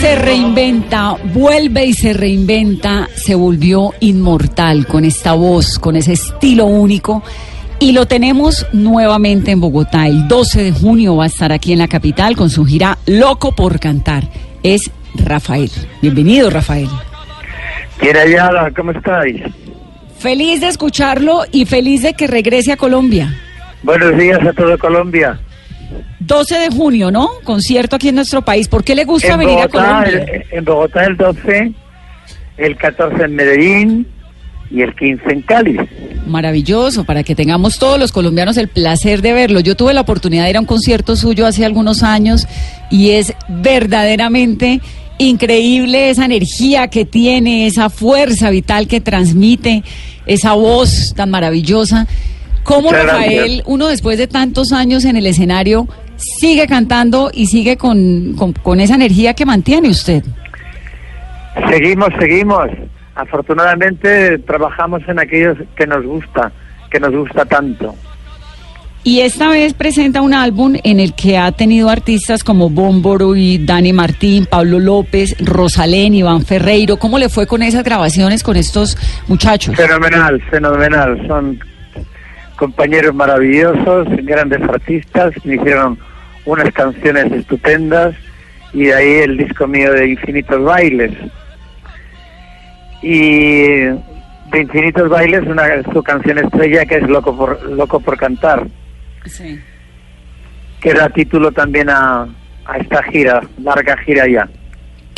Se reinventa, vuelve y se reinventa, se volvió inmortal con esta voz, con ese estilo único. Y lo tenemos nuevamente en Bogotá. El 12 de junio va a estar aquí en la capital con su gira Loco por Cantar. Es Rafael. Bienvenido, Rafael. Quiera Ayala, ¿cómo estáis? Feliz de escucharlo y feliz de que regrese a Colombia. Buenos días a todo Colombia. 12 de junio, ¿no? Concierto aquí en nuestro país. ¿Por qué le gusta En venir a Colombia? el, en Bogotá el 12, el 14 en Medellín y el 15 en Cali. Maravilloso, para que tengamos todos los colombianos el placer de verlo. Yo tuve la oportunidad de ir a un concierto suyo hace algunos años y es verdaderamente increíble esa energía que tiene, esa fuerza vital que transmite, esa voz tan maravillosa. ¿Cómo Muchas Rafael, gracias. uno después de tantos años en el escenario, sigue cantando y sigue con, con, con esa energía que mantiene usted? Seguimos, seguimos. Afortunadamente trabajamos en aquellos que nos gusta, que nos gusta tanto. Y esta vez presenta un álbum en el que ha tenido artistas como Bómboro y Dani Martín, Pablo López, Rosalén, Iván Ferreiro. ¿Cómo le fue con esas grabaciones con estos muchachos? Fenomenal, fenomenal. Son compañeros maravillosos, grandes artistas, me hicieron unas canciones estupendas y de ahí el disco mío de Infinitos Bailes. Y de Infinitos Bailes, una su canción estrella que es Loco por, Loco por Cantar, Sí. que da título también a, a esta gira, larga gira ya.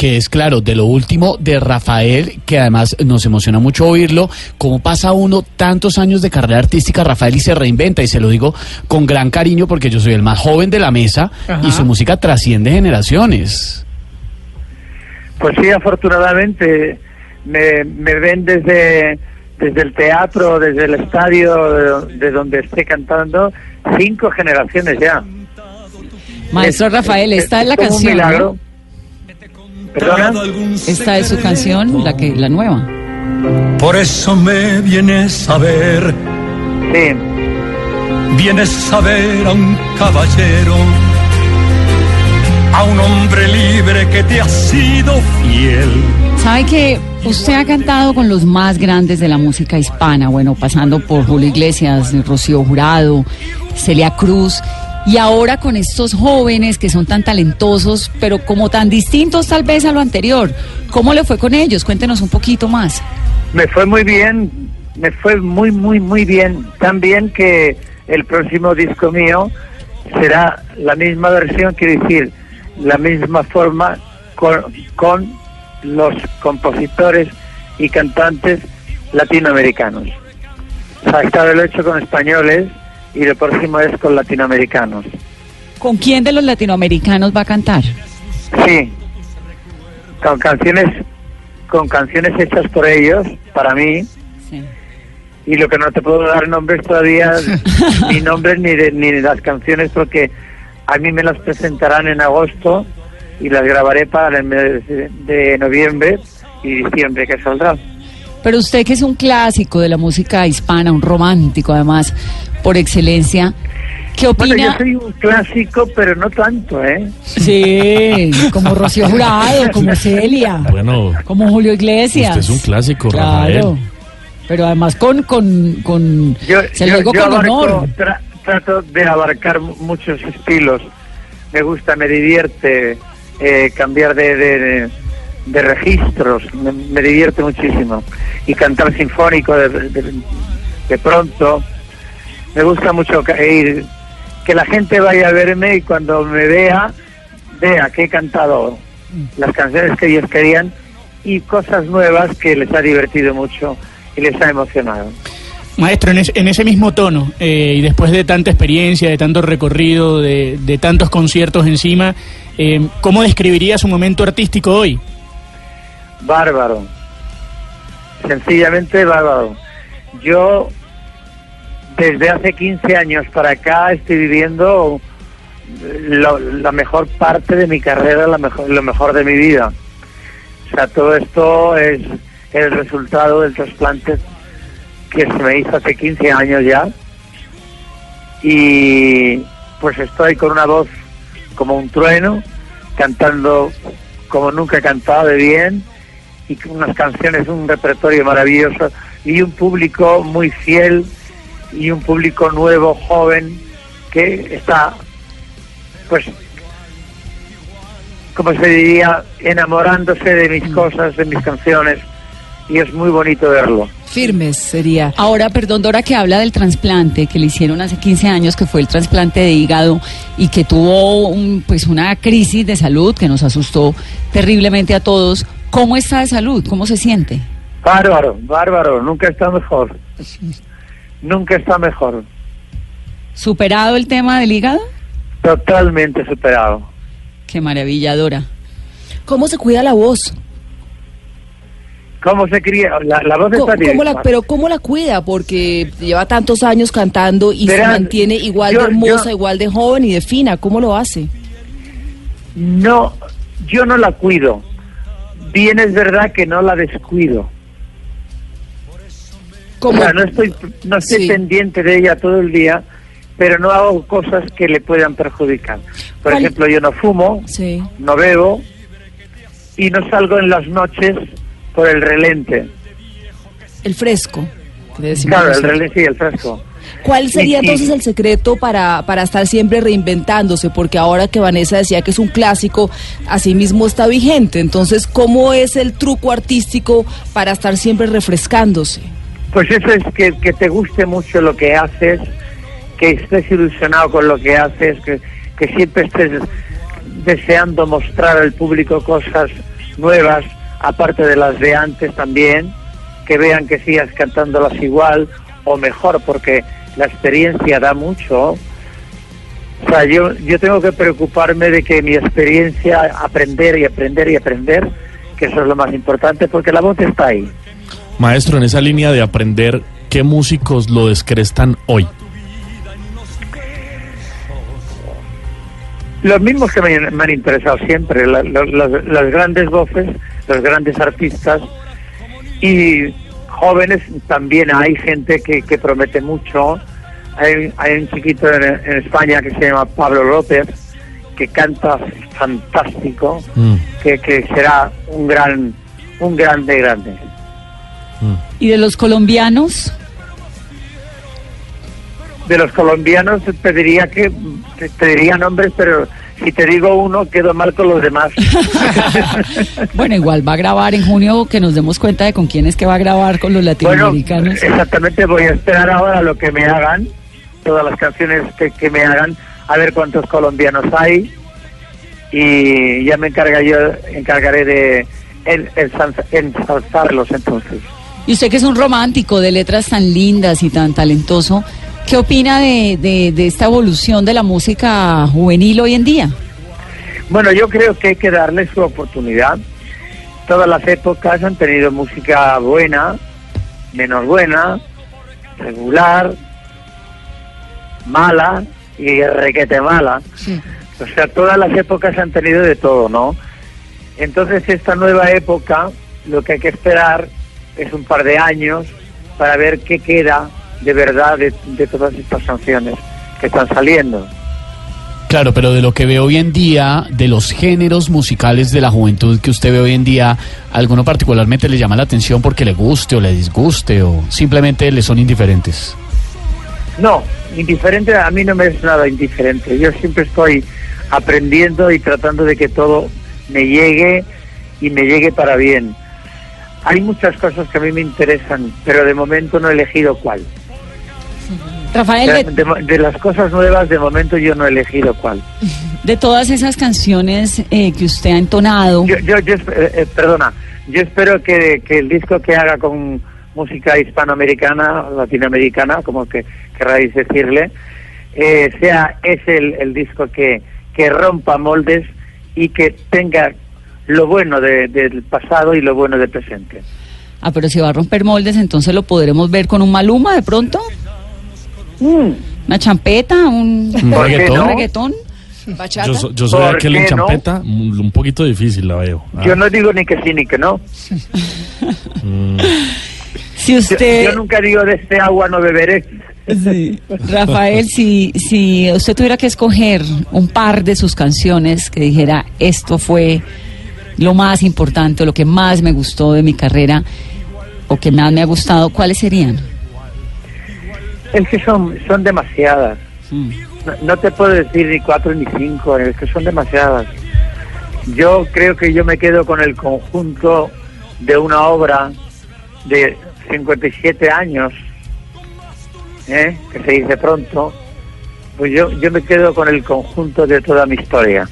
Que es claro, de lo último de Rafael, que además nos emociona mucho oírlo, cómo pasa uno tantos años de carrera artística, Rafael, y se reinventa, y se lo digo con gran cariño porque yo soy el más joven de la mesa y su música trasciende generaciones. Pues sí, afortunadamente me, me ven desde, desde el teatro, desde el estadio, de, de donde esté cantando, cinco generaciones ya. Maestro Es- Rafael, es- esta es la como un canción. milagro. ¿no? ¿Perdona? Esta es su canción, la que la nueva. Por eso me vienes a ver, Sí, vienes a ver a un caballero, a un hombre libre que te ha sido fiel. Sabe que usted ha cantado con los más grandes de la música hispana, bueno, pasando por Julio Iglesias, Rocío Jurado, Celia Cruz, y ahora con estos jóvenes que son tan talentosos, pero como tan distintos tal vez a lo anterior. ¿Cómo le fue con ellos? Cuéntenos un poquito más. me fue muy bien, me fue muy, muy, muy bien. Tan bien que el próximo disco mío será la misma versión, quiere decir, la misma forma con, con los compositores y cantantes latinoamericanos. O sea, hecho con españoles y el próximo es con latinoamericanos. ¿Con quién de los latinoamericanos va a cantar? Sí, con canciones, con canciones hechas por ellos, para mí, Sí. y lo que no te puedo dar nombres todavía, ni nombres ni de, ni de las canciones, porque a mí me las presentarán en agosto y las grabaré para el mes de, de noviembre y diciembre que saldrá. Pero usted que es un clásico de la música hispana, un romántico además, por excelencia, ¿Qué Bueno, yo opina? soy un clásico, pero no tanto, ¿eh? Sí, como Rocío Jurado, como Celia, Bueno, como Julio Iglesias. usted es un clásico, Claro. Rafael. Pero además con, con, con Yo, se lo yo- digo yo con abarco- honor. tra- trato de abarcar mu- muchos estilos. Me gusta, me divierte eh, cambiar de, de, de- de registros, me, me divierte muchísimo. Y cantar sinfónico de, de- de pronto. Me gusta mucho ir, que la gente vaya a verme y cuando me vea, vea que he cantado las canciones que ellos querían y cosas nuevas que les ha divertido mucho y les ha emocionado. Maestro, en, es- en ese mismo tono, eh, y después de tanta experiencia, de tanto recorrido, de, de tantos conciertos encima, eh, ¿cómo describiría su momento artístico hoy? Bárbaro. Sencillamente bárbaro. Yo, desde hace 15 años para acá, estoy viviendo lo- la mejor parte de mi carrera, la mejor, lo mejor de mi vida. O sea, todo esto es el resultado del trasplante que se me hizo hace 15 años ya. Y pues estoy con una voz como un trueno, cantando como nunca he cantado de bien y con unas canciones, un repertorio maravilloso y un público muy fiel y un público nuevo, joven, que está, pues, como se diría, enamorándose de mis cosas, de mis canciones y es muy bonito verlo. Firmes sería. Ahora, perdón, Dora, que habla del trasplante que le hicieron hace 15 años, que fue el trasplante de hígado y que tuvo un, pues una crisis de salud que nos asustó terriblemente a todos. ¿Cómo está de salud? ¿Cómo se siente? Bárbaro, bárbaro, nunca está mejor. Nunca está mejor. ¿Superado el tema del hígado? Totalmente superado. Qué maravilla, Dora. ¿Cómo se cuida la voz? ¿Cómo se cría? La, la voz está bien. ¿Cómo la, pero ¿cómo la cuida? Porque lleva tantos años cantando y se mantiene igual yo- de hermosa, yo- igual de joven y de fina. ¿Cómo lo hace? No, yo no la cuido. Bien es verdad que no la descuido. ¿Cómo? O sea, no estoy, no estoy Sí. pendiente de ella todo el día, pero no hago cosas que le puedan perjudicar. Por ¿Cuál- ejemplo, yo no fumo, Sí. no bebo y no salgo en las noches por el relente. El fresco. Claro, el relente y el fresco. ¿Cuál sería entonces el secreto para, para estar siempre reinventándose? Porque ahora que Vanessa decía que es un clásico, así mismo está vigente. Entonces, ¿cómo es el truco artístico para estar siempre refrescándose? Pues eso es que, que te guste mucho lo que haces, que estés ilusionado con lo que haces, que, que siempre estés deseando mostrar al público cosas nuevas, aparte de las de antes también, que vean que sigas cantándolas igual o mejor, porque la experiencia da mucho. O sea, yo, yo tengo que preocuparme de que mi experiencia, aprender y aprender y aprender, que eso es lo más importante, porque la voz está ahí. Maestro, en esa línea de aprender, ¿qué músicos lo descrestan hoy? Los mismos que me, me han interesado siempre, la- la- las, las grandes voces, los grandes artistas y jóvenes también hay gente que, que promete mucho. Hay, hay un chiquito en, en España que se llama Pablo López que canta fantástico, Mm, que, que será un gran, un grande grande. ¿Y de los colombianos? De los colombianos te diría que te, diría nombres, pero si te digo uno quedo mal con los demás. Bueno, igual va a grabar en junio, que nos demos cuenta de con quién es que va a grabar con los Bueno, latinoamericanos. exactamente, voy a esperar ahora lo que me hagan, todas las canciones que, que me hagan, a ver cuántos colombianos hay y ya me encarga yo, encargaré de en- ensalza- ensalzarlos entonces. Y usted que es un romántico de letras tan lindas y tan talentoso, ¿qué opina de, de, de esta evolución de la música juvenil hoy en día? Bueno, yo creo que hay que darle su oportunidad. Todas las épocas han tenido música buena, menos buena, regular, mala y requete mala. O sea, todas las épocas han tenido de todo, ¿no? Entonces esta nueva época, lo que hay que esperar es un par de años para ver qué queda de verdad de, de todas estas canciones que están saliendo. Claro, pero de lo que ve hoy en día, de los géneros musicales de la juventud que usted ve hoy en día, ¿alguno particularmente le llama la atención porque le guste o le disguste o simplemente le son indiferentes? No, indiferente a mí no me es nada indiferente. Yo siempre estoy aprendiendo y tratando de que todo me llegue y me llegue para bien. Hay muchas cosas que a mí me interesan, pero de momento no he elegido cuál. Rafael, De, de, de- las cosas nuevas, de momento yo no he elegido cuál. de todas esas canciones eh, que usted ha entonado, Yo, yo, yo eh, eh, perdona, yo espero que, que el disco que haga con música hispanoamericana, latinoamericana, como que querráis decirle, eh, sea ese el, el disco que, que rompa moldes y que tenga lo bueno de- del pasado y lo bueno del presente. ah, pero si va a romper moldes, entonces lo podremos ver con un Maluma de pronto, Mm, una champeta, un, ¿Un ¿Por qué reggaetón? no? reggaetón. Bachata. Yo, so- yo soy ¿Por aquel en no? champeta, un, poquito difícil la veo. Ah, Yo no digo ni que sí ni que no. mm. Si Yo, usted, yo nunca digo de este agua no beberé. Sí. Rafael, si, si usted tuviera que escoger un par de sus canciones que dijera esto fue lo más importante o lo que más me gustó de mi carrera o que más me ha gustado, ¿cuáles serían? Es que son, son demasiadas. Mm. No, no te puedo decir ni cuatro ni cinco, es que son demasiadas. Yo creo que yo me quedo con el conjunto de una obra de 57 años, ¿eh? que se dice pronto. Pues yo, yo me quedo con el conjunto de toda mi historia.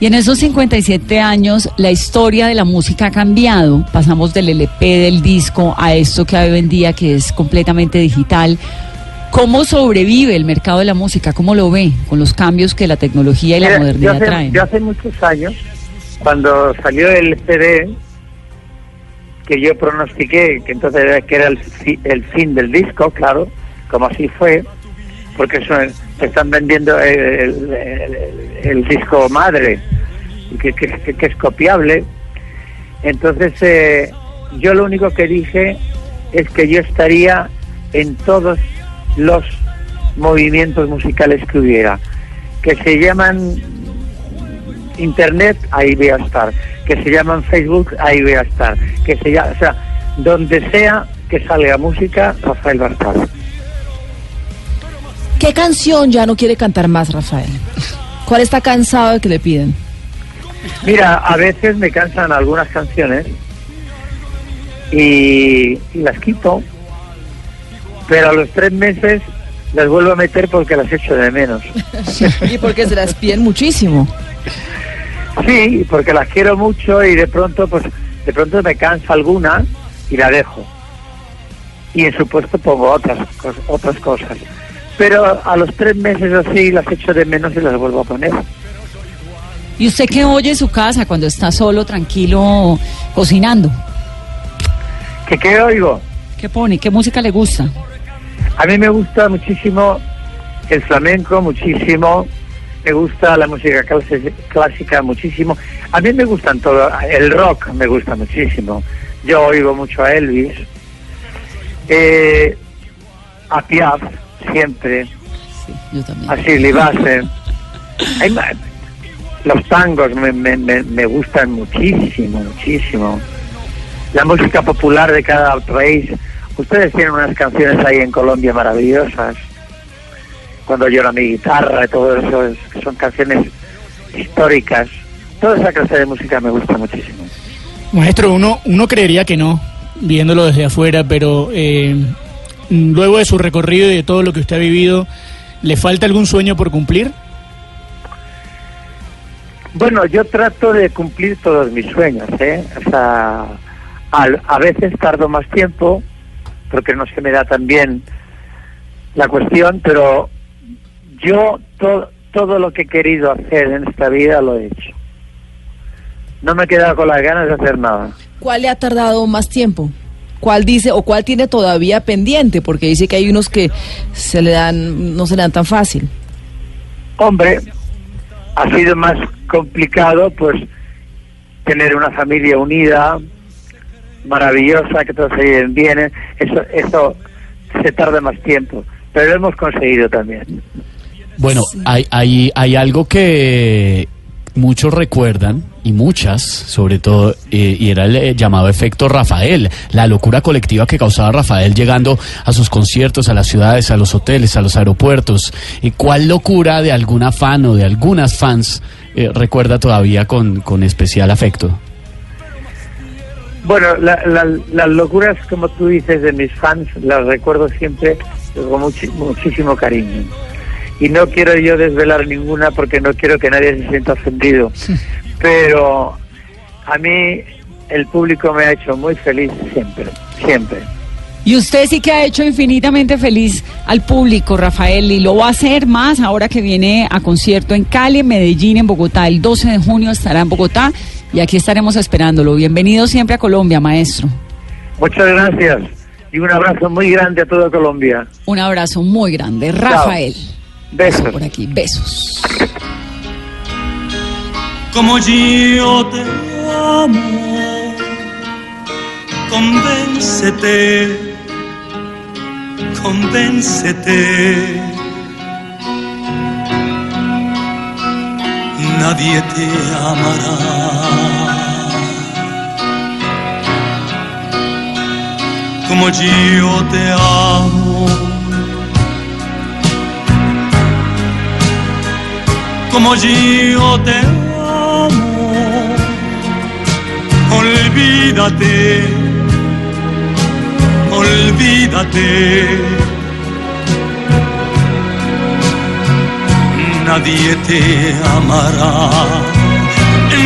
Y en esos 57 años la historia de la música ha cambiado. Pasamos del LP, del disco, a esto que hay hoy en día que es completamente digital. ¿Cómo sobrevive el mercado de la música? ¿Cómo lo ve con los cambios que la tecnología y la Mira, modernidad yo hace, traen? yo hace muchos años, cuando salió el CD, que yo pronostiqué que entonces era, que era el, el fin del disco, claro, como así fue, porque eso, se están vendiendo el, disco madre, que, es copiable. Entonces, eh, yo lo único que dije es que yo estaría en todos los movimientos musicales que hubiera, que se llaman Internet, ahí voy a estar, que se llaman Facebook, ahí voy a estar, que se llama, o sea, donde sea que salga música, Rafael estar. ¿Qué canción ya no quiere cantar más, Rafael? ¿Cuál está cansado de que le piden? Mira, a veces me cansan algunas canciones y, y las quito, pero a los tres meses las vuelvo a meter porque las echo de menos. Y porque se las piden muchísimo. Sí, porque las quiero mucho y de pronto, pues, de pronto me cansa alguna y la dejo. Y en su puesto pongo otras, otras cosas. Pero a los tres meses así las echo de menos y las vuelvo a poner. ¿Y usted qué oye en su casa cuando está solo, tranquilo, cocinando? ¿Qué, qué oigo? ¿Qué pone? ¿Qué música le gusta? A mí me gusta muchísimo el flamenco, muchísimo. Me gusta la música clase- clásica, muchísimo. A mí me gustan todo. El rock me gusta muchísimo. Yo oigo mucho a Elvis. Eh, a Piaf, siempre. Sí, yo también. A Shirley Bassey. Hay ma- Los tangos me, me, me, me gustan muchísimo, muchísimo. La música popular de cada país. Ustedes tienen unas canciones ahí en Colombia maravillosas. Cuando llora mi guitarra y todo eso, es- son canciones históricas. Toda esa clase de música me gusta muchísimo. Maestro, uno, uno creería que no, viéndolo desde afuera, pero eh, luego de su recorrido y de todo lo que usted ha vivido, ¿le falta algún sueño por cumplir? Bueno, yo trato de cumplir todos mis sueños, ¿eh? O sea, al- a veces tardo más tiempo, porque no se me da tan bien la cuestión, pero yo to- todo lo que he querido hacer en esta vida lo he hecho. No me he quedado con las ganas de hacer nada. ¿Cuál le ha tardado más tiempo? ¿Cuál dice o cuál tiene todavía pendiente? Porque dice que hay unos que se le dan, no se le dan tan fácil. Hombre, ha sido más complicado pues tener una familia unida, maravillosa, que todos se lleven bien, eso, eso se tarda más tiempo. pero lo hemos conseguido también. Bueno, hay, hay, hay algo que muchos recuerdan, y muchas, sobre todo, eh, y era el eh, llamado efecto Rafael, la locura colectiva que causaba Rafael llegando a sus conciertos, a las ciudades, a los hoteles, a los aeropuertos. ¿Y cuál locura de alguna fan o de algunas fans eh, recuerda todavía con, con especial afecto? Bueno, la- la- las locuras, como tú dices, de mis fans, las recuerdo siempre con muchísimo cariño. Y no quiero yo desvelar ninguna porque no quiero que nadie se sienta ofendido. Pero a mí el público me ha hecho muy feliz siempre, siempre. Y usted sí que ha hecho infinitamente feliz al público, Rafael, y lo va a hacer más ahora que viene a concierto en Cali, en Medellín, en Bogotá. El 12 de junio estará en Bogotá y aquí estaremos esperándolo. Bienvenido siempre a Colombia, maestro. Muchas gracias y un abrazo muy grande a toda Colombia. Un abrazo muy grande. Rafael. Besos. Por aquí, besos. como yo te amo. Convéncete, convéncete. Nadie te amará como yo te amo. Como yo te amo. Olvídate, olvídate. Nadie te amará,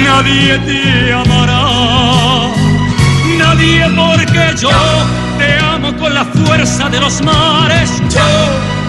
nadie te amará, nadie porque yo te amo con la fuerza de los mares, yo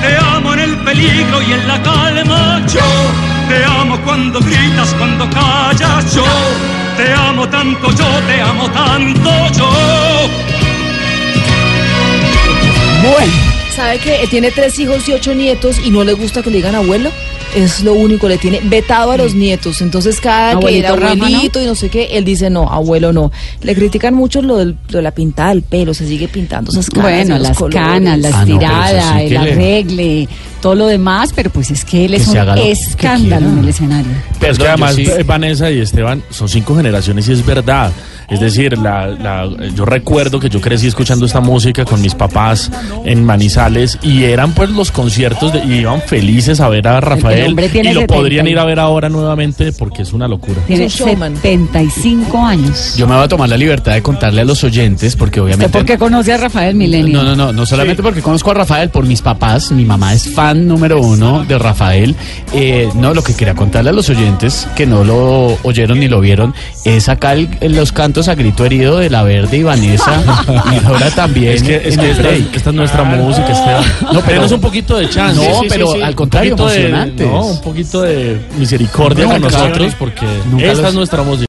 te amo en el peligro y en la calma, yo te amo cuando gritas, cuando callas, yo te amo tanto, yo te amo tanto, yo. Bueno. ¿Sabe que tiene tres hijos y ocho nietos y no le gusta que le digan abuelo? Es lo único, le tiene vetado a los nietos. Entonces, cada que era Abuelito abuelito y no sé qué, él dice no, abuelo no. Le critican mucho lo, del- lo de la pintada del pelo, se sigue pintando esas canas. Bueno, las colores. canas, la Ah, no, estirada, sí el le- arregle, todo lo demás, pero pues es que él es un escándalo en el escenario. Pero es que además sí- eh, Vanessa y Esteban son cinco generaciones y es verdad. Es decir, la, la- yo recuerdo que yo crecí escuchando esta música con mis papás en Manizales y eran pues los conciertos de, y iban felices a ver a Rafael y lo 70 podrían ir a ver ahora nuevamente porque es una locura. Tiene Es un showman. 75 años. Yo me voy a tomar la libertad de contarle a los oyentes, porque ¿Usted obviamente... por qué conoce a Rafael Milenio? No, no, no, no solamente porque conozco a Rafael, por mis papás, mi mamá es fan número uno de Rafael. Eh, no, lo que quería contarle a los oyentes que no lo oyeron ni lo vieron es acá el- los cantos a grito herido de La Verde y Vanessa y ahora también. Es que, es esta, esta es nuestra música, Esteban. No, pero es un poquito de chance. No, pero al contrario, Un poquito de- emocionantes. no, un poquito de misericordia con nosotros porque esta los- es nuestra música.